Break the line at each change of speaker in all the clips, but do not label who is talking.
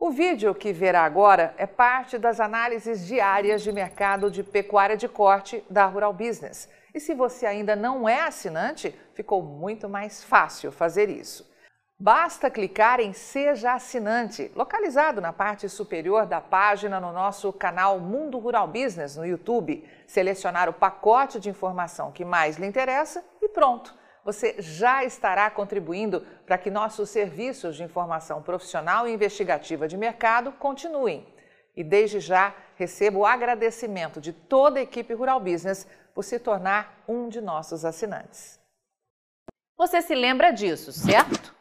O vídeo que verá agora é parte das análises diárias de mercado de pecuária de corte da Rural Business. E se você ainda não é assinante, ficou muito mais fácil fazer isso. Basta clicar em Seja Assinante, localizado na parte superior da página no nosso canal Mundo Rural Business no YouTube, selecionar o pacote de informação que mais lhe interessa e pronto você já estará contribuindo para que nossos serviços de informação profissional e investigativa de mercado continuem. E desde já recebo o agradecimento de toda a equipe Rural Business por se tornar um de nossos assinantes.
Você se lembra disso, certo?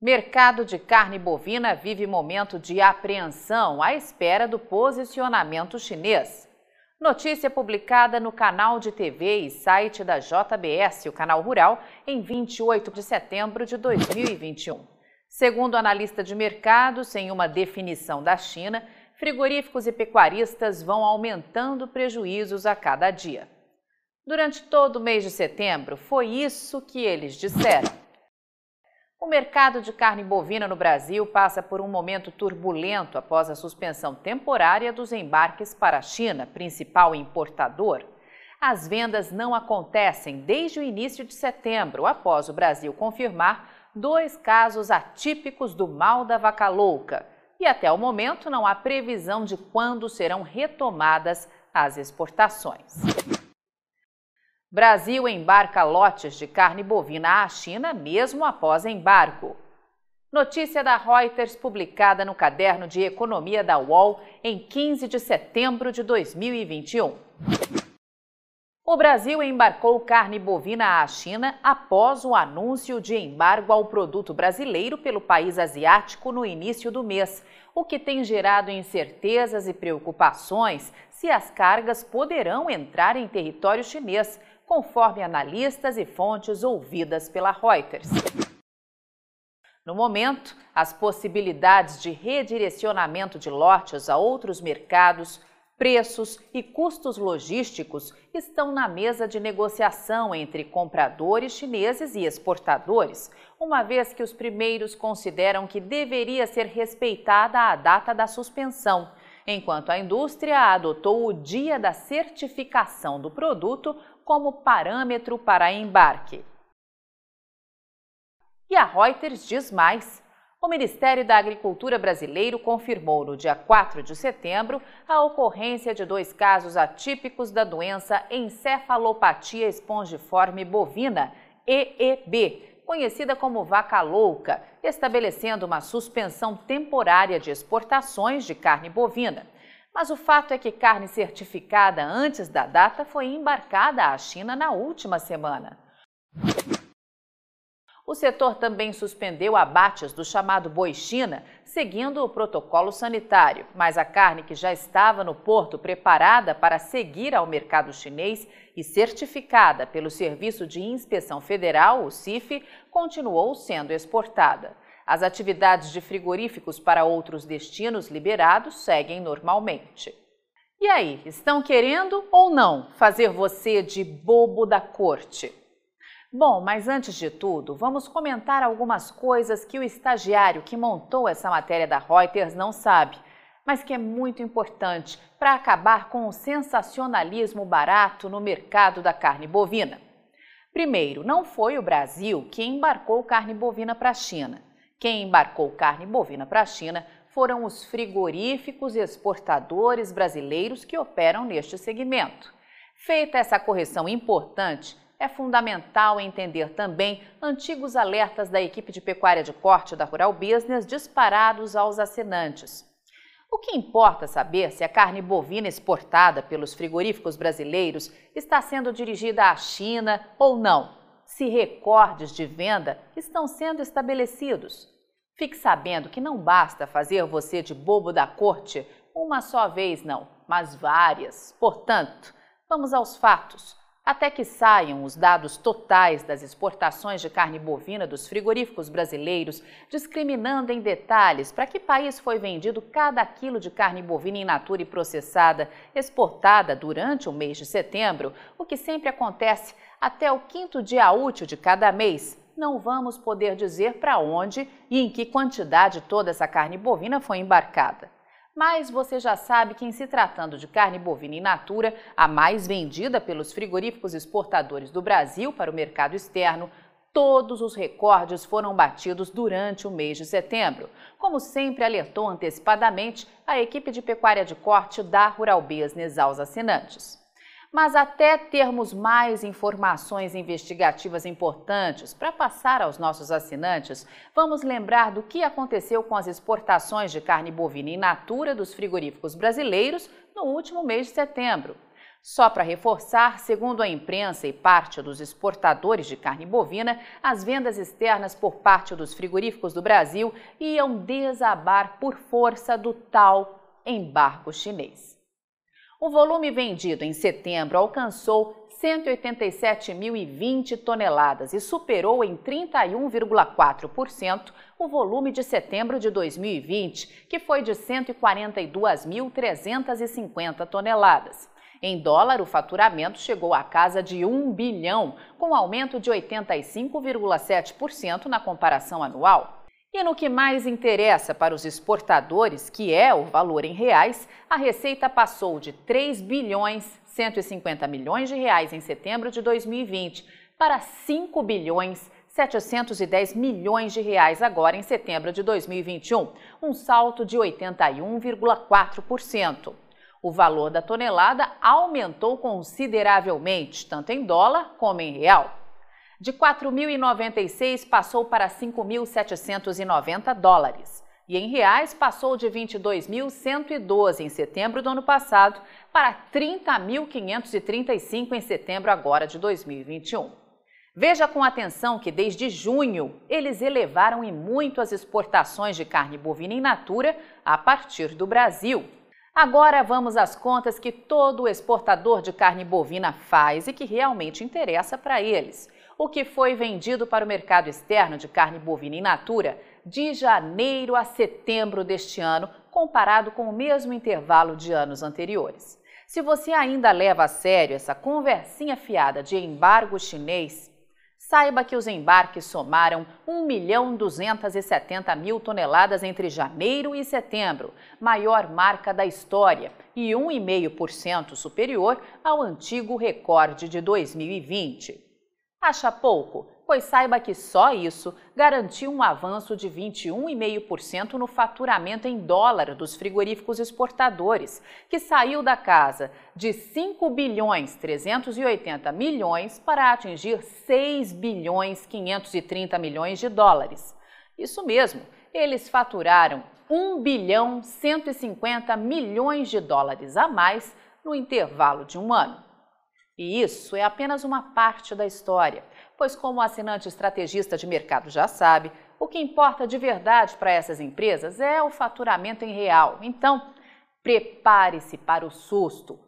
Mercado de carne bovina vive momento de apreensão à espera do posicionamento chinês. Notícia publicada no canal de TV e site da JBS, o Canal Rural, em 28 de setembro de 2021. Segundo analista de mercado, sem uma definição da China, frigoríficos e pecuaristas vão aumentando prejuízos a cada dia. Durante todo o mês de setembro, foi isso que eles disseram. O mercado de carne bovina no Brasil passa por um momento turbulento após a suspensão temporária dos embarques para a China, principal importador. As vendas não acontecem desde o início de setembro, após o Brasil confirmar dois casos atípicos do mal da vaca louca. E até o momento não há previsão de quando serão retomadas as exportações. Brasil embarca lotes de carne bovina à China mesmo após embargo. Notícia da Reuters publicada no caderno de economia da UOL em 15 de setembro de 2021. O Brasil embarcou carne bovina à China após o anúncio de embargo ao produto brasileiro pelo país asiático no início do mês, o que tem gerado incertezas e preocupações se as cargas poderão entrar em território chinês conforme analistas e fontes ouvidas pela Reuters. No momento, as possibilidades de redirecionamento de lotes a outros mercados, preços e custos logísticos estão na mesa de negociação entre compradores chineses e exportadores, uma vez que os primeiros consideram que deveria ser respeitada a data da suspensão, enquanto a indústria adotou o dia da certificação do produto como parâmetro para embarque. E a Reuters diz mais. O Ministério da Agricultura brasileiro confirmou no dia 4 de setembro a ocorrência de dois casos atípicos da doença encefalopatia espongiforme bovina, EEB, conhecida como vaca louca, estabelecendo uma suspensão temporária de exportações de carne bovina. Mas o fato é que carne certificada antes da data foi embarcada à China na última semana. O setor também suspendeu abates do chamado boi China, seguindo o protocolo sanitário, mas a carne que já estava no porto preparada para seguir ao mercado chinês e certificada pelo Serviço de Inspeção Federal, o CIF, continuou sendo exportada. As atividades de frigoríficos para outros destinos liberados seguem normalmente. E aí, estão querendo ou não fazer você de bobo da corte? Bom, mas antes de tudo, vamos comentar algumas coisas que o estagiário que montou essa matéria da Reuters não sabe, mas que é muito importante para acabar com o sensacionalismo barato no mercado da carne bovina. Primeiro, não foi o Brasil que embarcou carne bovina para a China. Quem embarcou carne bovina para a China foram os frigoríficos exportadores brasileiros que operam neste segmento. Feita essa correção importante, é fundamental entender também antigos alertas da equipe de pecuária de corte da Rural Business disparados aos assinantes. O que importa saber se a carne bovina exportada pelos frigoríficos brasileiros está sendo dirigida à China ou não se recordes de venda estão sendo estabelecidos. Fique sabendo que não basta fazer você de bobo da corte uma só vez, não, mas várias. Portanto, vamos aos fatos. Até que saiam os dados totais das exportações de carne bovina dos frigoríficos brasileiros, discriminando em detalhes para que país foi vendido cada quilo de carne bovina in natura e processada exportada durante o mês de setembro, o que sempre acontece até o quinto dia útil de cada mês, não vamos poder dizer para onde e em que quantidade toda essa carne bovina foi embarcada. Mas você já sabe que, em se tratando de carne bovina in natura, a mais vendida pelos frigoríficos exportadores do Brasil para o mercado externo, todos os recordes foram batidos durante o mês de setembro, como sempre alertou antecipadamente a equipe de pecuária de corte da Rural Business aos assinantes. Mas até termos mais informações investigativas importantes para passar aos nossos assinantes, vamos lembrar do que aconteceu com as exportações de carne bovina in natura dos frigoríficos brasileiros no último mês de setembro. Só para reforçar, segundo a imprensa e parte dos exportadores de carne bovina, as vendas externas por parte dos frigoríficos do Brasil iam desabar por força do tal embargo chinês. O volume vendido em setembro alcançou 187.020 toneladas e superou em 31,4% o volume de setembro de 2020, que foi de 142.350 toneladas. Em dólar, o faturamento chegou à casa de 1 bilhão, com aumento de 85,7% na comparação anual. E no que mais interessa para os exportadores, que é o valor em reais, a receita passou de 3 bilhões 150 milhões de reais em setembro de 2020 para 5 bilhões 710 milhões de reais agora em setembro de 2021, um salto de 81,4%. O valor da tonelada aumentou consideravelmente, tanto em dólar como em real. De 4.096 passou para 5.790 dólares. E em reais passou de 22.112 em setembro do ano passado para 30.535 em setembro agora de 2021. Veja com atenção que desde junho eles elevaram em muito as exportações de carne bovina in natura a partir do Brasil. Agora vamos às contas que todo exportador de carne bovina faz e que realmente interessa para eles o que foi vendido para o mercado externo de carne bovina in natura de janeiro a setembro deste ano, comparado com o mesmo intervalo de anos anteriores. Se você ainda leva a sério essa conversinha fiada de embargo chinês, saiba que os embarques somaram 1 milhão 270 mil toneladas entre janeiro e setembro, maior marca da história e 1,5% superior ao antigo recorde de 2020. Acha pouco? Pois saiba que só isso garantiu um avanço de 21,5% no faturamento em dólar dos frigoríficos exportadores, que saiu da casa de 5 bilhões 380 milhões para atingir 6 bilhões 530 milhões de dólares. Isso mesmo, eles faturaram 1 bilhão 150 milhões de dólares a mais no intervalo de um ano. E isso é apenas uma parte da história, pois, como o assinante estrategista de mercado já sabe, o que importa de verdade para essas empresas é o faturamento em real. Então, prepare-se para o susto.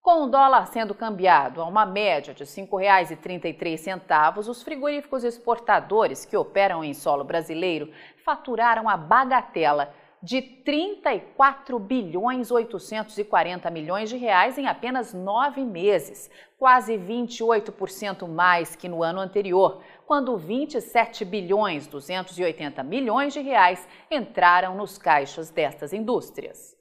Com o dólar sendo cambiado a uma média de R$ 5,33, os frigoríficos exportadores que operam em solo brasileiro faturaram a bagatela de 34 bilhões 840 milhões de reais em apenas nove meses, quase 28% mais que no ano anterior, quando 27 bilhões 280 milhões de reais entraram nos caixas destas indústrias.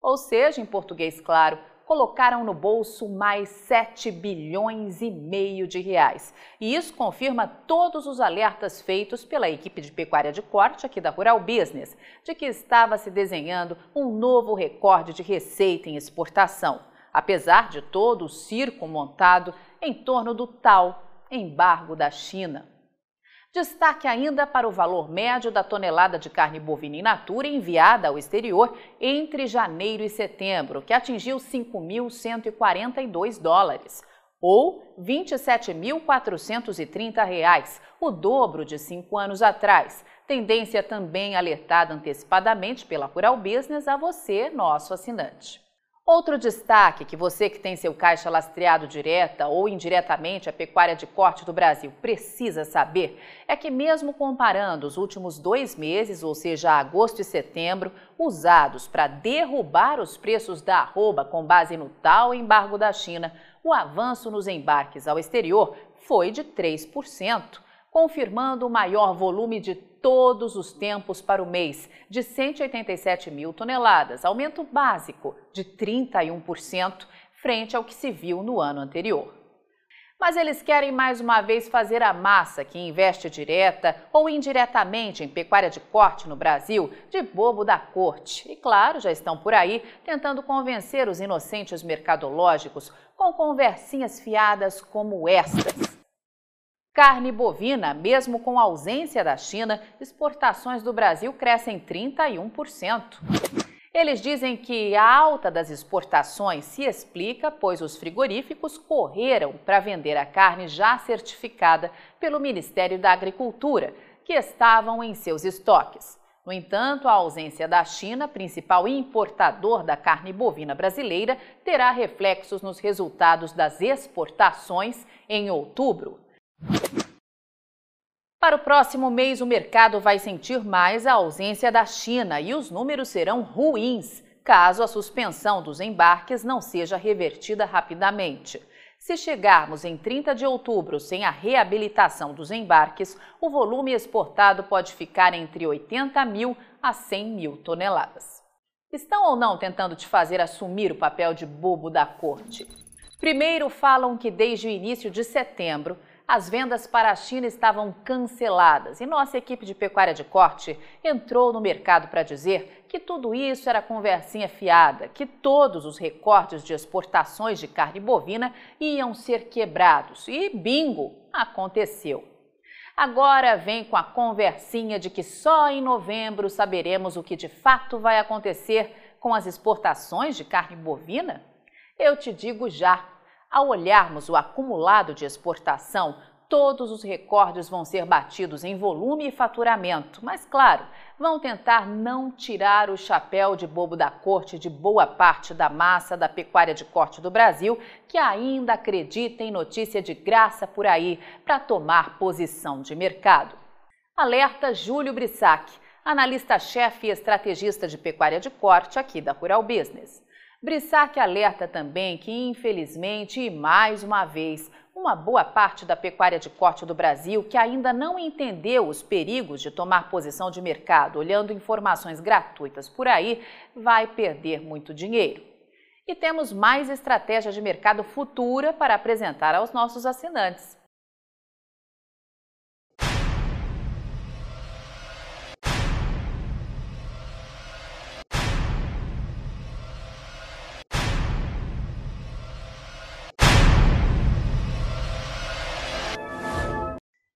Ou seja, em português claro, colocaram no bolso mais 7 bilhões e meio de reais. E isso confirma todos os alertas feitos pela equipe de pecuária de corte aqui da Rural Business, de que estava se desenhando um novo recorde de receita em exportação, apesar de todo o circo montado em torno do tal embargo da China. Destaque ainda para o valor médio da tonelada de carne bovina in natura enviada ao exterior entre janeiro e setembro, que atingiu 5.142 dólares, ou R$ 27.430, o dobro de cinco anos atrás. Tendência também alertada antecipadamente pela Rural Business a você, nosso assinante. Outro destaque que você que tem seu caixa lastreado direta ou indiretamente à pecuária de corte do Brasil precisa saber é que, mesmo comparando os últimos dois meses, ou seja, agosto e setembro, usados para derrubar os preços da arroba com base no tal embargo da China, o avanço nos embarques ao exterior foi de 3%, confirmando o maior volume de todos os tempos para o mês, de 187 mil toneladas, aumento básico de 31% frente ao que se viu no ano anterior. Mas eles querem mais uma vez fazer a massa que investe direta ou indiretamente em pecuária de corte no Brasil de bobo da corte. E claro, já estão por aí tentando convencer os inocentes mercadológicos com conversinhas fiadas como estas. Carne bovina, mesmo com ausência da China, exportações do Brasil crescem 31%. Eles dizem que a alta das exportações se explica pois os frigoríficos correram para vender a carne já certificada pelo Ministério da Agricultura, que estavam em seus estoques. No entanto, a ausência da China, principal importador da carne bovina brasileira, terá reflexos nos resultados das exportações em outubro. Para o próximo mês, o mercado vai sentir mais a ausência da China e os números serão ruins caso a suspensão dos embarques não seja revertida rapidamente. Se chegarmos em 30 de outubro sem a reabilitação dos embarques, o volume exportado pode ficar entre 80 mil a 100 mil toneladas. Estão ou não tentando te fazer assumir o papel de bobo da corte? Primeiro, falam que desde o início de setembro as vendas para a China estavam canceladas e nossa equipe de pecuária de corte entrou no mercado para dizer que tudo isso era conversinha fiada, que todos os recortes de exportações de carne bovina iam ser quebrados. E bingo! Aconteceu. Agora vem com a conversinha de que só em novembro saberemos o que de fato vai acontecer com as exportações de carne bovina? Eu te digo já, ao olharmos o acumulado de exportação, todos os recordes vão ser batidos em volume e faturamento, mas, claro, vão tentar não tirar o chapéu de bobo da corte de boa parte da massa da pecuária de corte do Brasil, que ainda acredita em notícia de graça por aí para tomar posição de mercado. Alerta Júlio Brissac, analista-chefe e estrategista de pecuária de corte aqui da Rural Business. Brissac alerta também que, infelizmente, e mais uma vez, uma boa parte da pecuária de corte do Brasil que ainda não entendeu os perigos de tomar posição de mercado olhando informações gratuitas por aí, vai perder muito dinheiro. E temos mais estratégia de mercado futura para apresentar aos nossos assinantes.